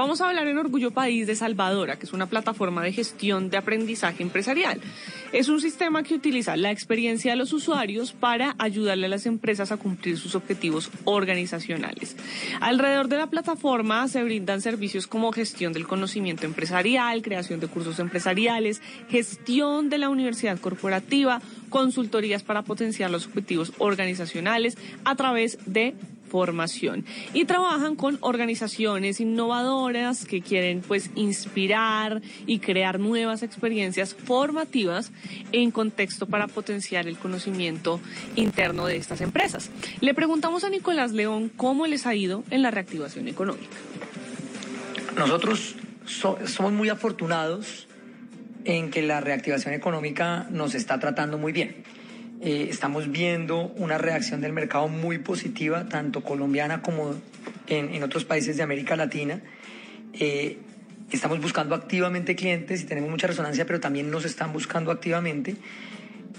Vamos a hablar en Orgullo País de Salvadora, que es una plataforma de gestión de aprendizaje empresarial. Es un sistema que utiliza la experiencia de los usuarios para ayudarle a las empresas a cumplir sus objetivos organizacionales. Alrededor de la plataforma se brindan servicios como gestión del conocimiento empresarial, creación de cursos empresariales, gestión de la universidad corporativa, consultorías para potenciar los objetivos organizacionales a través de formación y trabajan con organizaciones innovadoras que quieren pues inspirar y crear nuevas experiencias formativas en contexto para potenciar el conocimiento interno de estas empresas. Le preguntamos a Nicolás León cómo les ha ido en la reactivación económica. Nosotros somos muy afortunados en que la reactivación económica nos está tratando muy bien. Eh, estamos viendo una reacción del mercado muy positiva, tanto colombiana como en, otros países de América Latina. Eh, estamos buscando activamente clientes y tenemos mucha resonancia, pero también nos están buscando activamente.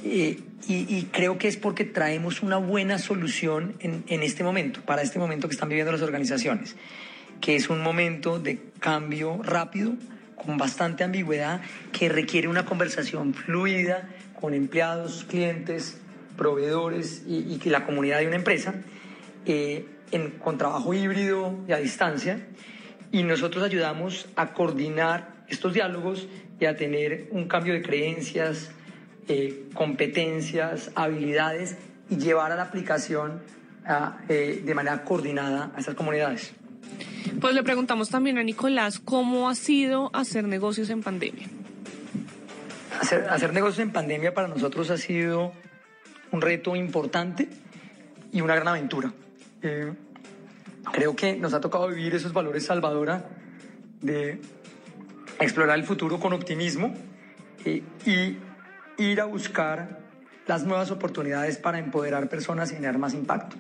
Eh, y, creo que es porque traemos una buena solución en, en este momento, para este momento que están viviendo las organizaciones, que es un momento de cambio rápido, con bastante ambigüedad, que requiere una conversación fluida, con empleados, clientes, proveedores y, y la comunidad de una empresa, eh, en, con trabajo híbrido y a distancia. Y nosotros ayudamos a coordinar estos diálogos y a tener un cambio de creencias, eh, competencias, habilidades y llevar a la aplicación eh, de manera coordinada a estas comunidades. Pues le preguntamos también a Nicolás cómo ha sido hacer negocios en pandemia. Hacer, negocios en pandemia para nosotros ha sido un reto importante y una gran aventura. Eh, creo que nos ha tocado vivir esos valores salvadora de explorar el futuro con optimismo eh, y ir a buscar las nuevas oportunidades para empoderar personas y generar más impacto.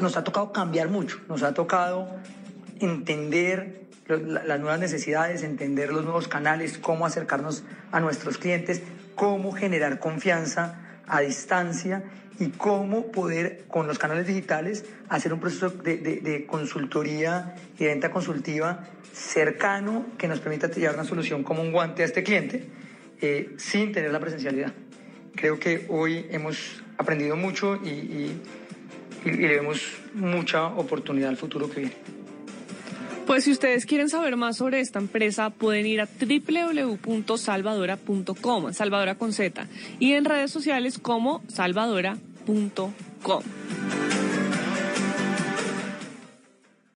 Nos ha tocado cambiar mucho, nos ha tocado entender las nuevas necesidades, entender los nuevos canales, cómo acercarnos a nuestros clientes, cómo generar confianza a distancia y cómo poder con los canales digitales hacer un proceso de, consultoría y de venta consultiva cercano que nos permita llevar una solución como un guante a este cliente eh, sin tener la presencialidad. Creo que hoy hemos aprendido mucho y, y, le vemos mucha oportunidad al futuro que viene. Pues si ustedes quieren saber más sobre esta empresa, pueden ir a www.salvadora.com, Salvadora con Z, y en redes sociales como salvadora.com.